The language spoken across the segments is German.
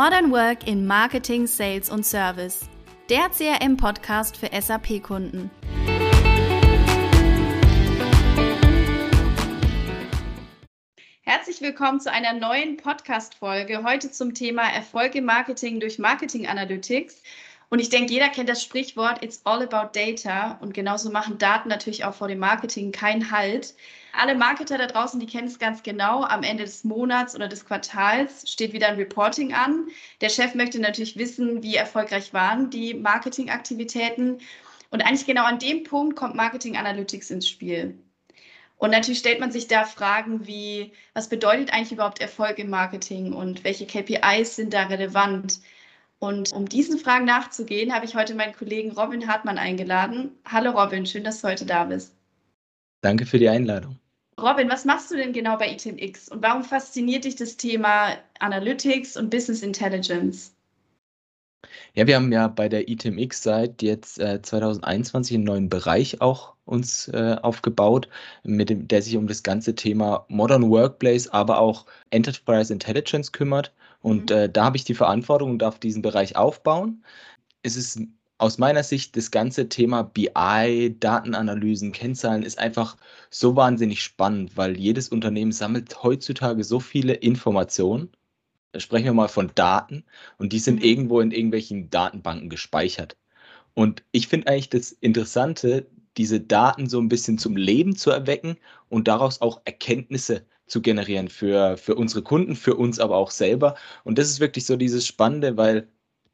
Modern Work in Marketing, Sales und Service. Der CRM-Podcast für SAP-Kunden. Herzlich willkommen zu einer neuen Podcast-Folge. Heute zum Thema Erfolg im Marketing durch Marketing Analytics. Und ich denke, jeder kennt das Sprichwort It's all about data. Und genauso machen Daten natürlich auch vor dem Marketing keinen Halt. Alle Marketer da draußen, die kennen es ganz genau. Am Ende des Monats oder des Quartals steht wieder ein Reporting an. Der Chef möchte natürlich wissen, wie erfolgreich waren die Marketingaktivitäten. Und eigentlich genau an dem Punkt kommt Marketing Analytics ins Spiel. Und natürlich stellt man sich da Fragen wie, was bedeutet eigentlich überhaupt Erfolg im Marketing und welche KPIs sind da relevant? Und um diesen Fragen nachzugehen, habe ich heute meinen Kollegen Robin Hartmann eingeladen. Hallo Robin, schön, dass du heute da bist. Danke für die Einladung. Robin, was machst du denn genau bei ITMX und warum fasziniert dich das Thema Analytics und Business Intelligence? Ja, wir haben ja bei der ITMX seit jetzt äh, 2021 einen neuen Bereich auch uns äh, aufgebaut, mit dem, der sich um das ganze Thema Modern Workplace, aber auch Enterprise Intelligence kümmert. Und mhm. äh, da habe ich die Verantwortung und darf diesen Bereich aufbauen. Es ist aus meiner Sicht das ganze Thema BI, Datenanalysen, Kennzahlen ist einfach so wahnsinnig spannend, weil jedes Unternehmen sammelt heutzutage so viele Informationen. Da sprechen wir mal von Daten und die sind mhm. irgendwo in irgendwelchen Datenbanken gespeichert. Und ich finde eigentlich das Interessante, diese Daten so ein bisschen zum Leben zu erwecken und daraus auch Erkenntnisse zu generieren für, für unsere Kunden, für uns aber auch selber. Und das ist wirklich so dieses Spannende, weil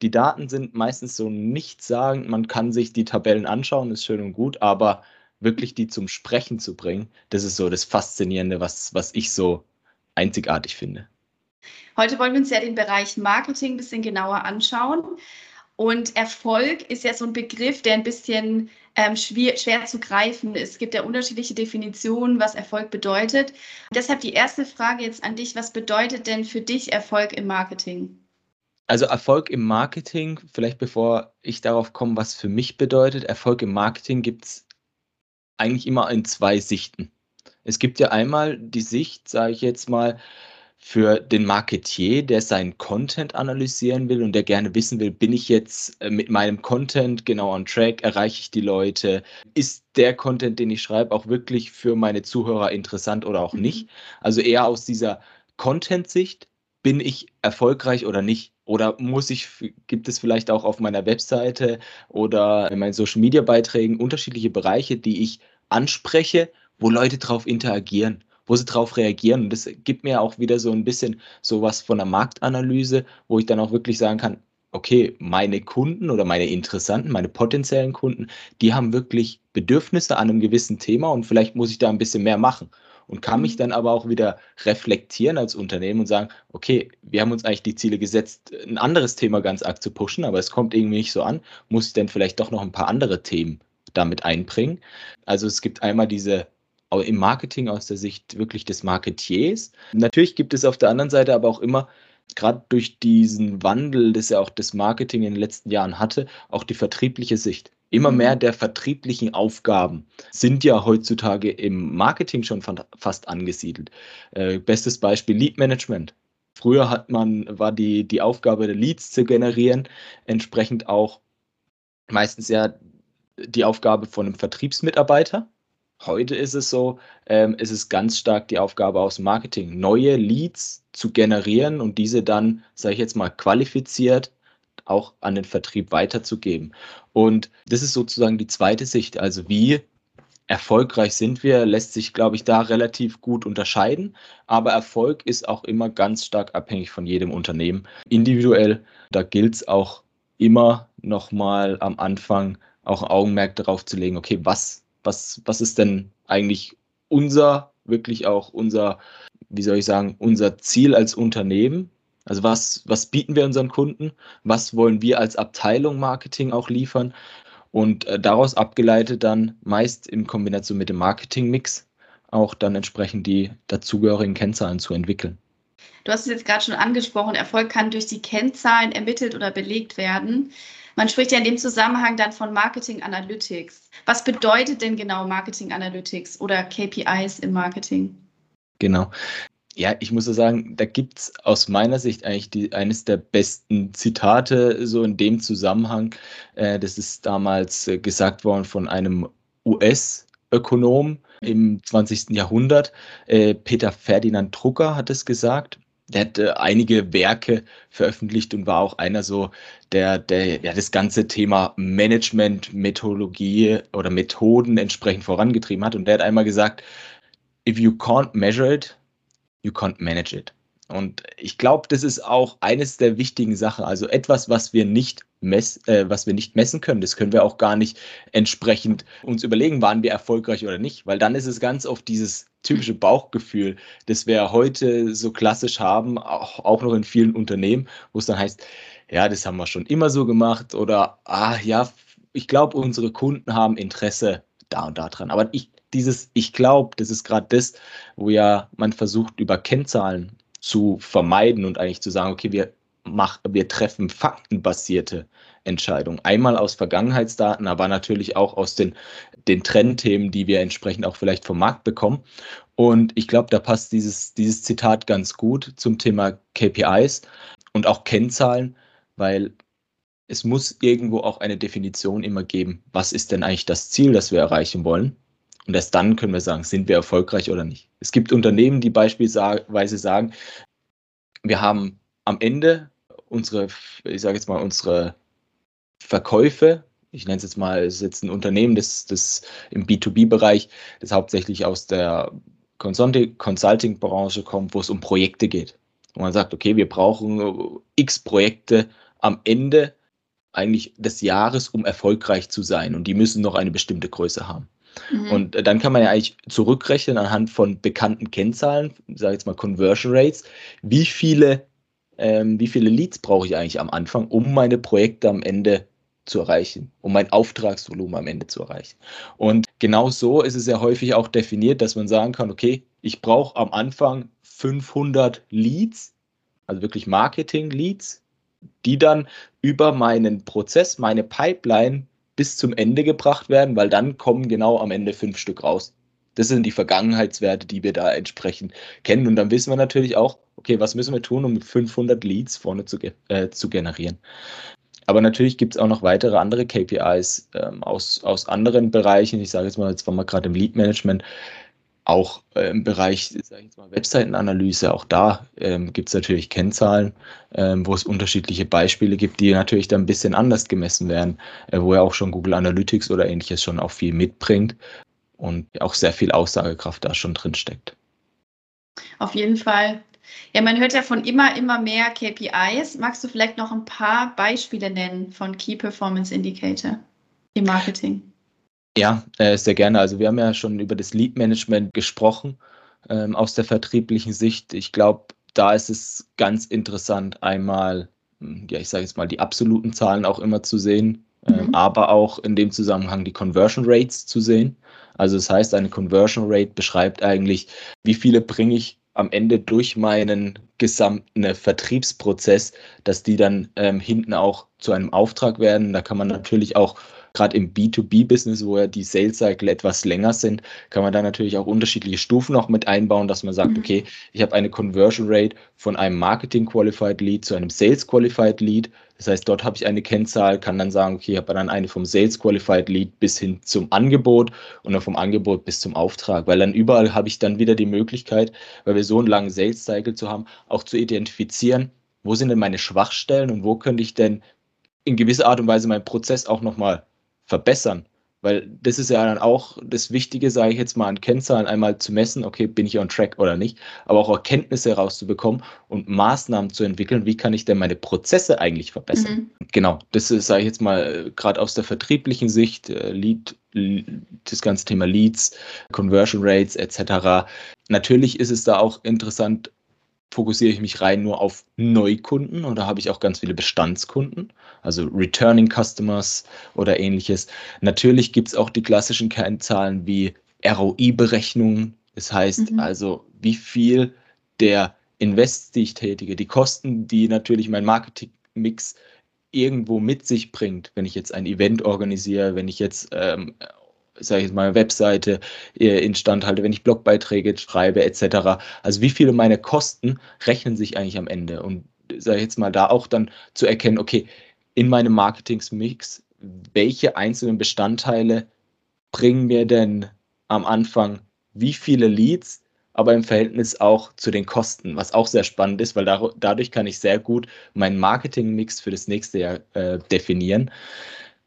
die Daten sind meistens so nichtssagend. Man kann sich die Tabellen anschauen, ist schön und gut, aber wirklich die zum Sprechen zu bringen, das ist so das Faszinierende, was, was ich so einzigartig finde. Heute wollen wir uns ja den Bereich Marketing ein bisschen genauer anschauen. Und Erfolg ist ja so ein Begriff, der ein bisschen ähm, schwer, schwer zu greifen ist. Es gibt ja unterschiedliche Definitionen, was Erfolg bedeutet. Deshalb die erste Frage jetzt an dich. Was bedeutet denn für dich Erfolg im Marketing? Also Erfolg im Marketing, vielleicht bevor ich darauf komme, was für mich bedeutet, Erfolg im Marketing gibt es eigentlich immer in zwei Sichten. Es gibt ja einmal die Sicht, sage ich jetzt mal, für den Marketier, der seinen Content analysieren will und der gerne wissen will, bin ich jetzt äh, mit meinem Content genau on track, erreiche ich die Leute, ist der Content, den ich schreibe, auch wirklich für meine Zuhörer interessant oder auch nicht. Mhm. Also eher aus dieser Content-Sicht, bin ich erfolgreich oder nicht? Oder muss ich, gibt es vielleicht auch auf meiner Webseite oder in meinen Social Media Beiträgen unterschiedliche Bereiche, die ich anspreche, wo Leute drauf interagieren? wo sie darauf reagieren. Und das gibt mir auch wieder so ein bisschen sowas von der Marktanalyse, wo ich dann auch wirklich sagen kann, okay, meine Kunden oder meine Interessanten, meine potenziellen Kunden, die haben wirklich Bedürfnisse an einem gewissen Thema und vielleicht muss ich da ein bisschen mehr machen und kann mich mhm. dann aber auch wieder reflektieren als Unternehmen und sagen, okay, wir haben uns eigentlich die Ziele gesetzt, ein anderes Thema ganz arg zu pushen, aber es kommt irgendwie nicht so an, muss ich denn vielleicht doch noch ein paar andere Themen damit einbringen. Also es gibt einmal diese im Marketing aus der Sicht wirklich des Marketiers. Natürlich gibt es auf der anderen Seite aber auch immer, gerade durch diesen Wandel, das ja auch das Marketing in den letzten Jahren hatte, auch die vertriebliche Sicht. Immer mhm. mehr der vertrieblichen Aufgaben sind ja heutzutage im Marketing schon fast angesiedelt. Äh, bestes Beispiel Lead Management. Früher hat man, war die, die Aufgabe der Leads zu generieren, entsprechend auch meistens ja die Aufgabe von einem Vertriebsmitarbeiter. Heute ist es so, ähm, es ist ganz stark die Aufgabe aus dem Marketing, neue Leads zu generieren und diese dann, sage ich jetzt mal, qualifiziert auch an den Vertrieb weiterzugeben. Und das ist sozusagen die zweite Sicht. Also wie erfolgreich sind wir, lässt sich, glaube ich, da relativ gut unterscheiden. Aber Erfolg ist auch immer ganz stark abhängig von jedem Unternehmen. Individuell, da gilt es auch immer nochmal am Anfang auch Augenmerk darauf zu legen, okay, was was, was ist denn eigentlich unser, wirklich auch unser, wie soll ich sagen, unser Ziel als Unternehmen? Also was, was bieten wir unseren Kunden? Was wollen wir als Abteilung Marketing auch liefern? Und äh, daraus abgeleitet dann meist in Kombination mit dem Marketing-Mix auch dann entsprechend die dazugehörigen Kennzahlen zu entwickeln. Du hast es jetzt gerade schon angesprochen, Erfolg kann durch die Kennzahlen ermittelt oder belegt werden. Man spricht ja in dem Zusammenhang dann von Marketing Analytics. Was bedeutet denn genau Marketing Analytics oder KPIs im Marketing? Genau. Ja, ich muss so sagen, da gibt es aus meiner Sicht eigentlich die, eines der besten Zitate so in dem Zusammenhang. Äh, das ist damals äh, gesagt worden von einem US-Ökonom im 20. Jahrhundert. Äh, Peter Ferdinand Drucker hat es gesagt. Der hat äh, einige Werke veröffentlicht und war auch einer so, der, der ja, das ganze Thema Management, Methodologie oder Methoden entsprechend vorangetrieben hat. Und der hat einmal gesagt, if you can't measure it, you can't manage it. Und ich glaube, das ist auch eines der wichtigen Sachen. Also etwas, was wir nicht mess, äh, was wir nicht messen können, das können wir auch gar nicht entsprechend uns überlegen, waren wir erfolgreich oder nicht, weil dann ist es ganz oft dieses typische Bauchgefühl, das wir heute so klassisch haben, auch, auch noch in vielen Unternehmen, wo es dann heißt, ja, das haben wir schon immer so gemacht oder ah ja, ich glaube, unsere Kunden haben Interesse da und da dran. Aber ich dieses Ich glaube, das ist gerade das, wo ja man versucht, über Kennzahlen zu vermeiden und eigentlich zu sagen, okay, wir, mach, wir treffen faktenbasierte Entscheidungen. Einmal aus Vergangenheitsdaten, aber natürlich auch aus den, den Trendthemen, die wir entsprechend auch vielleicht vom Markt bekommen. Und ich glaube, da passt dieses, dieses Zitat ganz gut zum Thema KPIs und auch Kennzahlen, weil es muss irgendwo auch eine Definition immer geben, was ist denn eigentlich das Ziel, das wir erreichen wollen. Und erst dann können wir sagen, sind wir erfolgreich oder nicht. Es gibt Unternehmen, die beispielsweise sagen, wir haben am Ende unsere, ich sage jetzt mal, unsere Verkäufe, ich nenne es jetzt mal, es ist jetzt ein Unternehmen, das, das im B2B-Bereich, das hauptsächlich aus der Consulting-Branche kommt, wo es um Projekte geht. Und man sagt, okay, wir brauchen x Projekte am Ende eigentlich des Jahres, um erfolgreich zu sein. Und die müssen noch eine bestimmte Größe haben. Mhm. Und äh, dann kann man ja eigentlich zurückrechnen anhand von bekannten Kennzahlen, sage jetzt mal Conversion Rates, wie viele, ähm, wie viele Leads brauche ich eigentlich am Anfang, um meine Projekte am Ende zu erreichen, um mein Auftragsvolumen am Ende zu erreichen. Und genau so ist es ja häufig auch definiert, dass man sagen kann, okay, ich brauche am Anfang 500 Leads, also wirklich Marketing-Leads, die dann über meinen Prozess, meine Pipeline bis zum Ende gebracht werden, weil dann kommen genau am Ende fünf Stück raus. Das sind die Vergangenheitswerte, die wir da entsprechend kennen. Und dann wissen wir natürlich auch, okay, was müssen wir tun, um 500 Leads vorne zu, äh, zu generieren. Aber natürlich gibt es auch noch weitere andere KPIs ähm, aus, aus anderen Bereichen. Ich sage jetzt mal, jetzt waren wir gerade im Lead Management auch äh, im Bereich Webseitenanalyse, auch da ähm, gibt es natürlich Kennzahlen, ähm, wo es unterschiedliche Beispiele gibt, die natürlich dann ein bisschen anders gemessen werden, äh, wo ja auch schon Google Analytics oder ähnliches schon auch viel mitbringt und auch sehr viel Aussagekraft da schon drin steckt. Auf jeden Fall. Ja, man hört ja von immer, immer mehr KPIs. Magst du vielleicht noch ein paar Beispiele nennen von Key Performance Indicator im Marketing? Ja, äh, sehr gerne. Also wir haben ja schon über das Lead-Management gesprochen ähm, aus der vertrieblichen Sicht. Ich glaube, da ist es ganz interessant, einmal, hm, ja, ich sage jetzt mal, die absoluten Zahlen auch immer zu sehen, ähm, mhm. aber auch in dem Zusammenhang die Conversion Rates zu sehen. Also das heißt, eine Conversion Rate beschreibt eigentlich, wie viele bringe ich am Ende durch meinen gesamten Vertriebsprozess, dass die dann ähm, hinten auch zu einem Auftrag werden. Da kann man natürlich auch gerade im B2B-Business, wo ja die Sales-Cycle etwas länger sind, kann man da natürlich auch unterschiedliche Stufen noch mit einbauen, dass man sagt, mhm. okay, ich habe eine Conversion Rate von einem Marketing-Qualified Lead zu einem Sales-Qualified Lead. Das heißt, dort habe ich eine Kennzahl, kann dann sagen, okay, ich habe dann eine vom Sales Qualified Lead bis hin zum Angebot und dann vom Angebot bis zum Auftrag, weil dann überall habe ich dann wieder die Möglichkeit, weil wir so einen langen Sales Cycle zu haben, auch zu identifizieren, wo sind denn meine Schwachstellen und wo könnte ich denn in gewisser Art und Weise meinen Prozess auch nochmal verbessern. Weil das ist ja dann auch das Wichtige, sage ich jetzt mal, an Kennzahlen einmal zu messen, okay, bin ich on track oder nicht, aber auch Erkenntnisse herauszubekommen und Maßnahmen zu entwickeln, wie kann ich denn meine Prozesse eigentlich verbessern. Mhm. Genau, das ist, sage ich jetzt mal, gerade aus der vertrieblichen Sicht, äh, Lead, das ganze Thema Leads, Conversion Rates etc. Natürlich ist es da auch interessant, fokussiere ich mich rein nur auf Neukunden oder habe ich auch ganz viele Bestandskunden, also Returning Customers oder ähnliches. Natürlich gibt es auch die klassischen Kennzahlen wie ROI-Berechnungen. Das heißt mhm. also, wie viel der Invest, die ich tätige, die Kosten, die natürlich mein Marketingmix irgendwo mit sich bringt, wenn ich jetzt ein Event organisiere, wenn ich jetzt ähm, sage ich jetzt mal, Webseite äh, instand halte, wenn ich Blogbeiträge schreibe, etc. Also wie viele meiner Kosten rechnen sich eigentlich am Ende? Und sage ich jetzt mal, da auch dann zu erkennen, okay, in meinem Marketingsmix, welche einzelnen Bestandteile bringen mir denn am Anfang wie viele Leads, aber im Verhältnis auch zu den Kosten, was auch sehr spannend ist, weil dadurch kann ich sehr gut meinen Marketingmix für das nächste Jahr äh, definieren.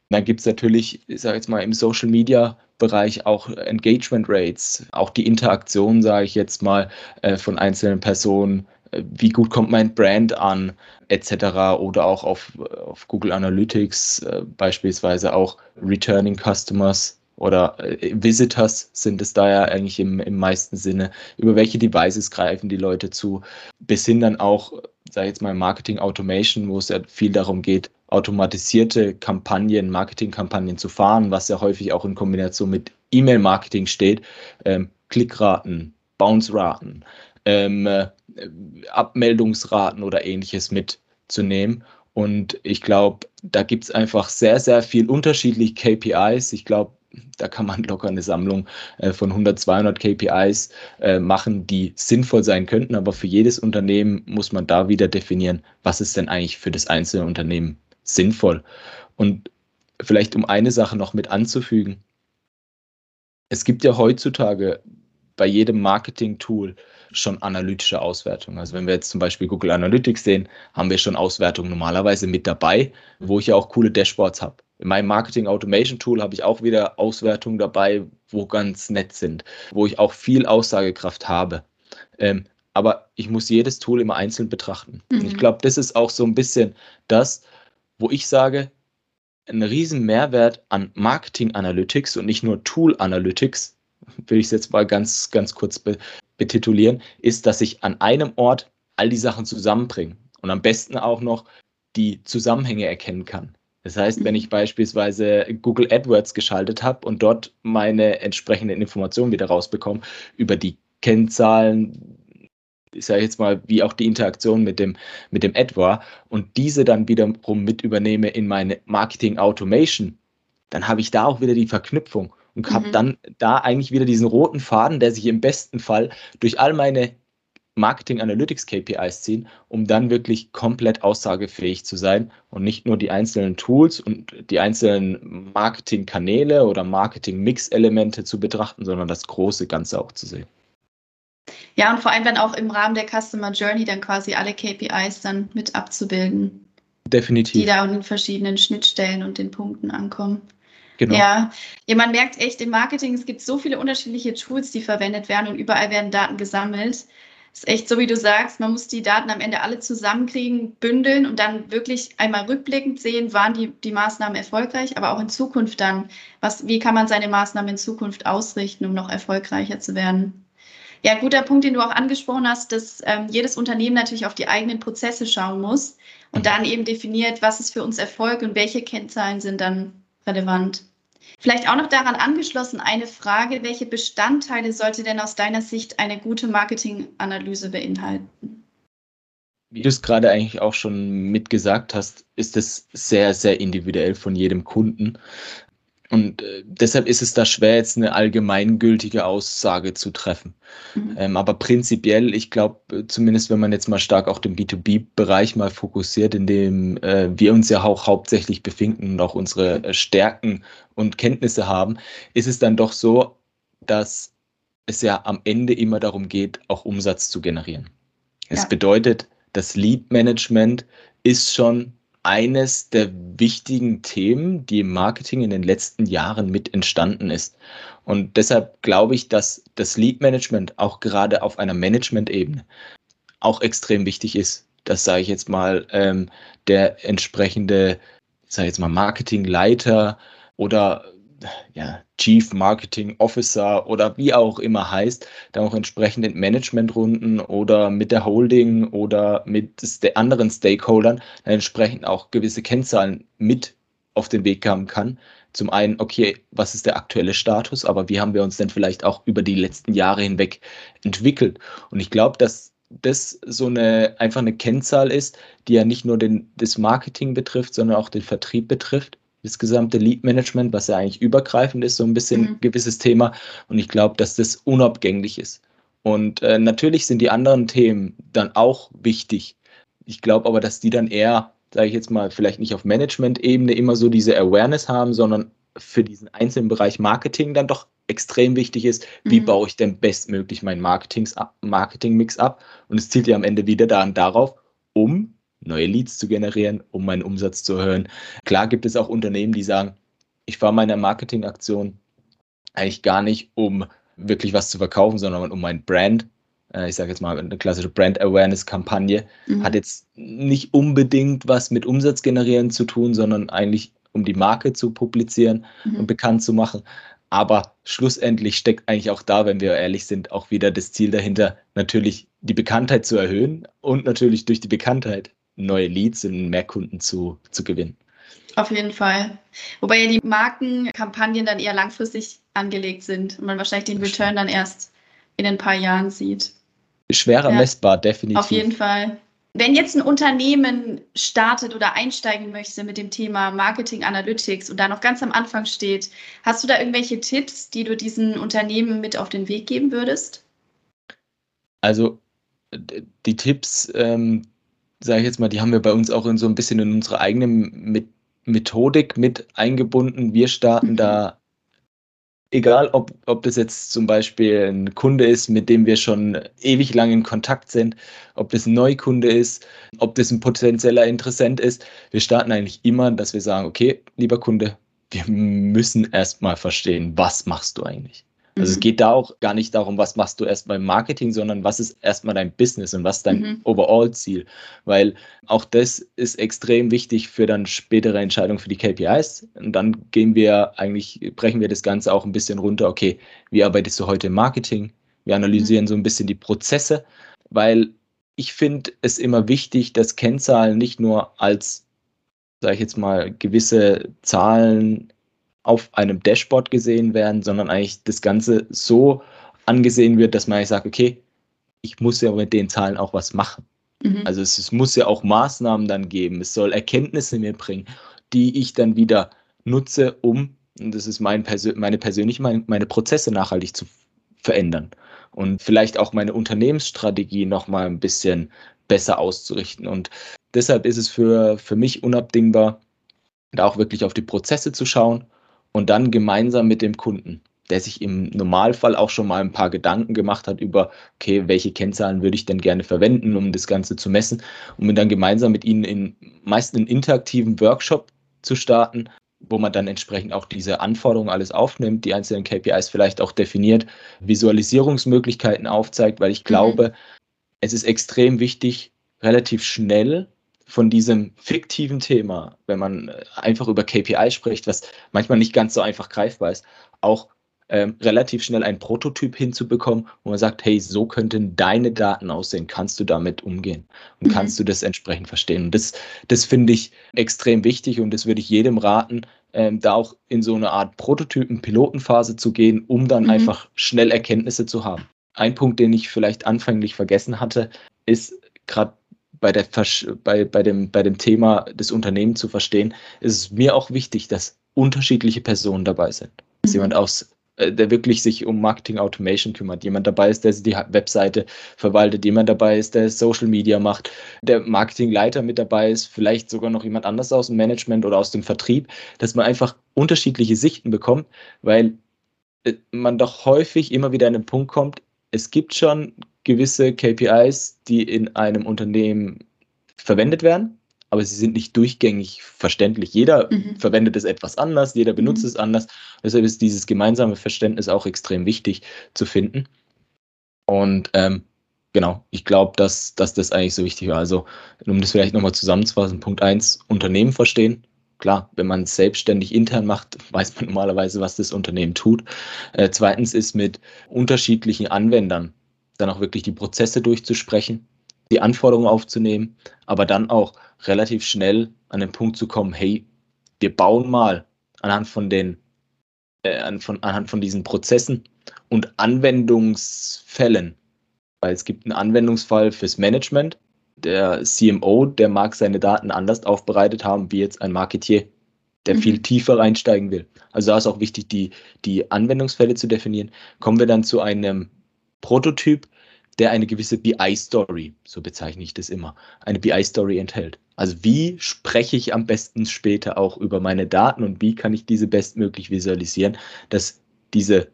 Dann gibt es natürlich, ich sage jetzt mal, im Social Media Bereich auch Engagement Rates, auch die Interaktion, sage ich jetzt mal, äh, von einzelnen Personen. Äh, wie gut kommt mein Brand an, etc. Oder auch auf, auf Google Analytics äh, beispielsweise auch Returning Customers oder Visitors sind es da ja eigentlich im, im meisten Sinne. Über welche Devices greifen die Leute zu? Bis hin dann auch, sage ich jetzt mal, Marketing Automation, wo es ja viel darum geht, automatisierte Kampagnen, Marketingkampagnen zu fahren, was ja häufig auch in Kombination mit E-Mail-Marketing steht, ähm, Klickraten, Bounce-Raten, ähm, äh, Abmeldungsraten oder ähnliches mitzunehmen. Und ich glaube, da gibt es einfach sehr, sehr viel unterschiedliche KPIs. Ich glaube, da kann man locker eine Sammlung äh, von 100, 200 KPIs machen, die sinnvoll sein könnten. Aber für jedes Unternehmen muss man da wieder definieren, was ist denn eigentlich für das einzelne Unternehmen sinnvoll. Und vielleicht um eine Sache noch mit anzufügen. Es gibt ja heutzutage bei jedem Marketing-Tool schon analytische Auswertungen. Also wenn wir jetzt zum Beispiel Google Analytics sehen, haben wir schon Auswertungen normalerweise mit dabei, wo ich ja auch coole Dashboards habe. In meinem Marketing Automation Tool habe ich auch wieder Auswertungen dabei, wo ganz nett sind, wo ich auch viel Aussagekraft habe. Ähm, aber ich muss jedes Tool immer einzeln betrachten. Mhm. ich glaube, das ist auch so ein bisschen das, wo ich sage, ein riesen Mehrwert an Marketing Analytics und nicht nur Tool Analytics, will ich es jetzt mal ganz, ganz kurz be betitulieren, ist, dass ich an einem Ort all die Sachen zusammenbringe und am besten auch noch die Zusammenhänge erkennen kann. Das heißt, wenn mhm. ich beispielsweise Google AdWords geschaltet habe und dort meine entsprechenden Informationen wieder rausbekomme über die Kennzahlen, ich sage jetzt mal, wie auch die Interaktion mit dem, mit dem Ad war und diese dann wiederum mit übernehme in meine Marketing Automation, dann habe ich da auch wieder die Verknüpfung und habe mhm. dann da eigentlich wieder diesen roten Faden, der sich im besten Fall durch all meine Marketing Analytics KPIs ziehen, um dann wirklich komplett aussagefähig zu sein und nicht nur die einzelnen Tools und die einzelnen Marketing-Kanäle oder Marketing-Mix-Elemente zu betrachten, sondern das große Ganze auch zu sehen. Ja, und vor allem dann auch im Rahmen der Customer Journey dann quasi alle KPIs dann mit abzubilden. Definitiv. Die da an den verschiedenen Schnittstellen und den Punkten ankommen. Genau. Ja. ja, man merkt echt im Marketing, es gibt so viele unterschiedliche Tools, die verwendet werden und überall werden Daten gesammelt. Es ist echt so, wie du sagst, man muss die Daten am Ende alle zusammenkriegen, bündeln und dann wirklich einmal rückblickend sehen, waren die, die Maßnahmen erfolgreich, aber auch in Zukunft dann, was, wie kann man seine Maßnahmen in Zukunft ausrichten, um noch erfolgreicher zu werden. Ja, guter Punkt, den du auch angesprochen hast, dass ähm, jedes Unternehmen natürlich auf die eigenen Prozesse schauen muss und dann eben definiert, was ist für uns Erfolg und welche Kennzahlen sind dann relevant. Vielleicht auch noch daran angeschlossen eine Frage, welche Bestandteile sollte denn aus deiner Sicht eine gute Marketinganalyse beinhalten? Wie du es gerade eigentlich auch schon mitgesagt hast, ist es sehr, sehr individuell von jedem Kunden. Und äh, deshalb ist es da schwer, jetzt eine allgemeingültige Aussage zu treffen. Mhm. Ähm, aber prinzipiell, ich glaube, äh, zumindest wenn man jetzt mal stark auch den B2B-Bereich mal fokussiert, in dem äh, wir uns ja auch hauptsächlich befinden und auch unsere äh, Stärken und Kenntnisse haben, ist es dann doch so, dass es ja am Ende immer darum geht, auch Umsatz zu generieren. Es ja. bedeutet, das Lead-Management ist schon eines der wichtigen Themen, die im Marketing in den letzten Jahren mit entstanden ist. Und deshalb glaube ich, dass das Lead Management auch gerade auf einer Management-Ebene auch extrem wichtig ist. Das sage ich jetzt mal, ähm, der entsprechende, sage jetzt mal, Marketingleiter oder ja, Chief Marketing Officer oder wie auch immer heißt, dann auch entsprechend in Managementrunden oder mit der Holding oder mit anderen Stakeholdern dann entsprechend auch gewisse Kennzahlen mit auf den Weg haben kann. Zum einen, okay, was ist der aktuelle Status, aber wie haben wir uns denn vielleicht auch über die letzten Jahre hinweg entwickelt? Und ich glaube, dass das so eine einfach eine Kennzahl ist, die ja nicht nur den, das Marketing betrifft, sondern auch den Vertrieb betrifft das gesamte Lead-Management, was ja eigentlich übergreifend ist, so ein bisschen mhm. gewisses Thema. Und ich glaube, dass das unabgängig ist. Und äh, natürlich sind die anderen Themen dann auch wichtig. Ich glaube aber, dass die dann eher, sage ich jetzt mal, vielleicht nicht auf Management-Ebene immer so diese Awareness haben, sondern für diesen einzelnen Bereich Marketing dann doch extrem wichtig ist, wie mhm. baue ich denn bestmöglich meinen Marketing-Mix ab? Und es zielt ja am Ende wieder dann darauf, um neue Leads zu generieren, um meinen Umsatz zu erhöhen. Klar gibt es auch Unternehmen, die sagen, ich fahre meine Marketingaktion eigentlich gar nicht, um wirklich was zu verkaufen, sondern um mein Brand. Äh, ich sage jetzt mal, eine klassische Brand Awareness-Kampagne mhm. hat jetzt nicht unbedingt was mit Umsatz generieren zu tun, sondern eigentlich um die Marke zu publizieren mhm. und bekannt zu machen. Aber schlussendlich steckt eigentlich auch da, wenn wir ehrlich sind, auch wieder das Ziel dahinter, natürlich die Bekanntheit zu erhöhen und natürlich durch die Bekanntheit neue Leads und mehr Kunden zu, zu gewinnen. Auf jeden Fall. Wobei ja die Markenkampagnen dann eher langfristig angelegt sind und man wahrscheinlich den Return dann erst in ein paar Jahren sieht. Schwerer ja. messbar, definitiv. Auf jeden Fall. Wenn jetzt ein Unternehmen startet oder einsteigen möchte mit dem Thema Marketing Analytics und da noch ganz am Anfang steht, hast du da irgendwelche Tipps, die du diesen Unternehmen mit auf den Weg geben würdest? Also die Tipps, ähm, sage ich jetzt mal, die haben wir bei uns auch in so ein bisschen in unsere eigene Methodik mit eingebunden. Wir starten mhm. da, egal ob, ob das jetzt zum Beispiel ein Kunde ist, mit dem wir schon ewig lang in Kontakt sind, ob das ein Neukunde ist, ob das ein potenzieller Interessent ist. Wir starten eigentlich immer, dass wir sagen, okay, lieber Kunde, wir müssen erstmal verstehen, was machst du eigentlich? Also es mhm. geht da auch gar nicht darum, was machst du erstmal im Marketing, sondern was ist erstmal dein Business und was ist dein mhm. Overall-Ziel. Weil auch das ist extrem wichtig für dann spätere Entscheidungen für die KPIs. Und dann gehen wir eigentlich, brechen wir das Ganze auch ein bisschen runter. Okay, wie arbeitest du heute im Marketing? Wir analysieren mhm. so ein bisschen die Prozesse, weil ich finde es immer wichtig, dass Kennzahlen nicht nur als, sage ich jetzt mal, gewisse Zahlen auf einem Dashboard gesehen werden, sondern eigentlich das Ganze so angesehen wird, dass man eigentlich sagt, okay, ich muss ja mit den Zahlen auch was machen. Mhm. Also es, es, muss ja auch Maßnahmen dann geben. Es soll Erkenntnisse mir bringen, die ich dann wieder nutze, um, und das ist mein Persö meine persönliche meine, meine Prozesse nachhaltig zu verändern und vielleicht auch meine Unternehmensstrategie nochmal ein bisschen besser auszurichten. Und deshalb ist es für, für mich unabdingbar, da auch wirklich auf die Prozesse zu schauen und dann gemeinsam mit dem Kunden, der sich im Normalfall auch schon mal ein paar Gedanken gemacht hat über, okay, welche Kennzahlen würde ich denn gerne verwenden, um das Ganze zu messen, um dann gemeinsam mit ihnen in meist einen interaktiven Workshop zu starten, wo man dann entsprechend auch diese Anforderungen alles aufnimmt, die einzelnen KPIs vielleicht auch definiert, Visualisierungsmöglichkeiten aufzeigt, weil ich mhm. glaube, mhm. es ist extrem wichtig, relativ schnell von diesem fiktiven Thema, wenn man äh, einfach über KPI spricht, was manchmal nicht ganz so einfach greifbar ist, auch ähm, relativ schnell ein Prototyp hinzubekommen, wo man sagt, hey, so könnten deine Daten aussehen, kannst du damit umgehen und mhm. kannst du das entsprechend verstehen. Und das, das finde ich extrem wichtig und das würde ich jedem raten, ähm, da auch in so eine Art Prototypen-Pilotenphase zu gehen, um dann mhm. einfach schnell Erkenntnisse zu haben. Ein Punkt, den ich vielleicht anfänglich vergessen hatte, ist gerade bei, der, bei, bei, dem, bei dem Thema des Unternehmens zu verstehen, ist es mir auch wichtig, dass unterschiedliche Personen dabei sind. Dass mhm. jemand aus, äh, der wirklich sich um Marketing Automation kümmert, jemand dabei ist, der die Webseite verwaltet, jemand dabei ist, der Social Media macht, der Marketingleiter mit dabei ist, vielleicht sogar noch jemand anders aus dem Management oder aus dem Vertrieb, dass man einfach unterschiedliche Sichten bekommt, weil äh, man doch häufig immer wieder an den Punkt kommt, es gibt schon gewisse KPIs, die in einem Unternehmen verwendet werden, aber sie sind nicht durchgängig verständlich. Jeder mhm. verwendet es etwas anders, jeder benutzt mhm. es anders. Deshalb ist dieses gemeinsame Verständnis auch extrem wichtig zu finden. Und ähm, genau, ich glaube, dass, dass das eigentlich so wichtig war. Also, um das vielleicht nochmal zusammenzufassen, Punkt 1, Unternehmen verstehen. Klar, wenn man es selbstständig intern macht, weiß man normalerweise, was das Unternehmen tut. Äh, zweitens ist mit unterschiedlichen Anwendern dann auch wirklich die Prozesse durchzusprechen, die Anforderungen aufzunehmen, aber dann auch relativ schnell an den Punkt zu kommen, hey, wir bauen mal anhand von den äh, von, anhand von diesen Prozessen und Anwendungsfällen, weil es gibt einen Anwendungsfall fürs Management. Der CMO, der mag seine Daten anders aufbereitet haben wie jetzt ein Marketier. der mhm. viel tiefer reinsteigen will. Also da ist auch wichtig, die, die Anwendungsfälle zu definieren. Kommen wir dann zu einem Prototyp, der eine gewisse BI-Story, so bezeichne ich das immer, eine BI-Story enthält. Also wie spreche ich am besten später auch über meine Daten und wie kann ich diese bestmöglich visualisieren, dass diese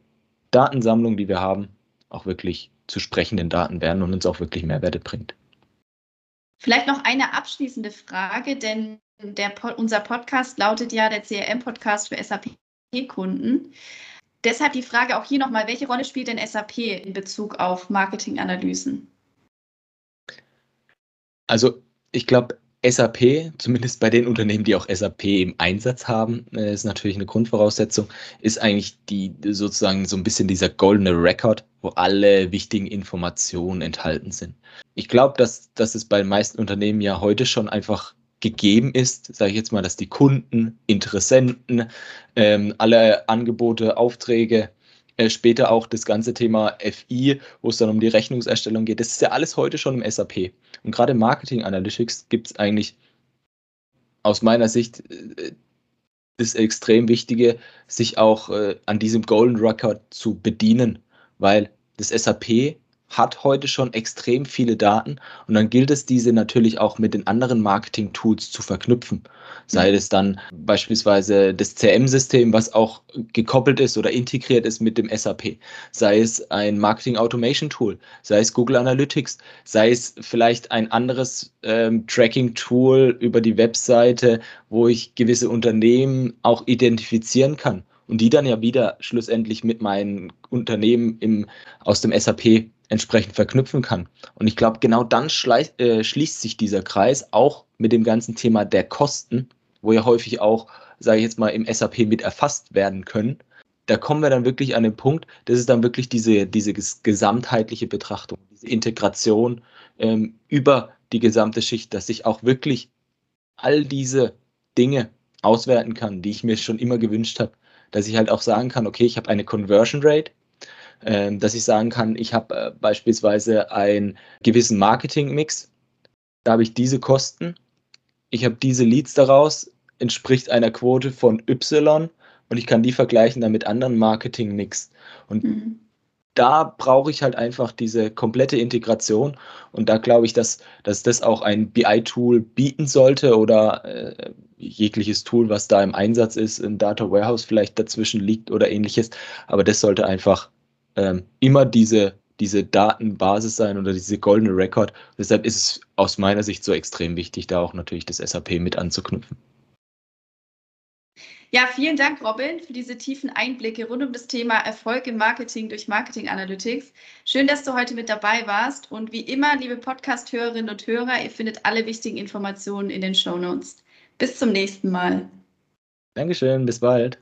Datensammlung, die wir haben, auch wirklich zu sprechenden Daten werden und uns auch wirklich Mehrwerte bringt. Vielleicht noch eine abschließende Frage, denn der, unser Podcast lautet ja der CRM-Podcast für SAP-Kunden. Deshalb die Frage auch hier nochmal, welche Rolle spielt denn SAP in Bezug auf Marketinganalysen? Also ich glaube, SAP, zumindest bei den Unternehmen, die auch SAP im Einsatz haben, äh, ist natürlich eine Grundvoraussetzung, ist eigentlich die sozusagen so ein bisschen dieser goldene Record, wo alle wichtigen Informationen enthalten sind. Ich glaube, dass, dass es bei den meisten Unternehmen ja heute schon einfach gegeben ist, sage ich jetzt mal, dass die Kunden, Interessenten, ähm, alle Angebote, Aufträge, äh, später auch das ganze Thema FI, wo es dann um die Rechnungserstellung geht, das ist ja alles heute schon im SAP. Und gerade Marketing Analytics gibt es eigentlich aus meiner Sicht äh, das extrem Wichtige, sich auch äh, an diesem Golden Record zu bedienen, weil das SAP hat heute schon extrem viele Daten und dann gilt es, diese natürlich auch mit den anderen Marketing-Tools zu verknüpfen. Sei mhm. es dann beispielsweise das CM-System, was auch gekoppelt ist oder integriert ist mit dem SAP. Sei es ein Marketing-Automation-Tool, sei es Google Analytics, sei es vielleicht ein anderes ähm, Tracking-Tool über die Webseite, wo ich gewisse Unternehmen auch identifizieren kann und die dann ja wieder schlussendlich mit meinen Unternehmen im, aus dem SAP entsprechend verknüpfen kann. Und ich glaube, genau dann äh, schließt sich dieser Kreis auch mit dem ganzen Thema der Kosten, wo ja häufig auch, sage ich jetzt mal, im SAP mit erfasst werden können. Da kommen wir dann wirklich an den Punkt, das ist dann wirklich diese, diese gesamtheitliche Betrachtung, diese Integration ähm, über die gesamte Schicht, dass ich auch wirklich all diese Dinge auswerten kann, die ich mir schon immer gewünscht habe. Dass ich halt auch sagen kann, okay, ich habe eine Conversion Rate, dass ich sagen kann, ich habe äh, beispielsweise einen gewissen Marketing-Mix, da habe ich diese Kosten, ich habe diese Leads daraus, entspricht einer Quote von Y und ich kann die vergleichen dann mit anderen Marketing-Mix. Und mhm. da brauche ich halt einfach diese komplette Integration und da glaube ich, dass, dass das auch ein BI-Tool bieten sollte oder äh, jegliches Tool, was da im Einsatz ist, ein Data Warehouse vielleicht dazwischen liegt oder ähnliches. Aber das sollte einfach ähm, immer diese, diese Datenbasis sein oder diese goldene Record. Deshalb ist es aus meiner Sicht so extrem wichtig, da auch natürlich das SAP mit anzuknüpfen. Ja, vielen Dank, Robin, für diese tiefen Einblicke rund um das Thema Erfolg im Marketing durch Marketing Analytics. Schön, dass du heute mit dabei warst. Und wie immer, liebe Podcast-Hörerinnen und Hörer, ihr findet alle wichtigen Informationen in den Show Notes. Bis zum nächsten Mal. Dankeschön, bis bald.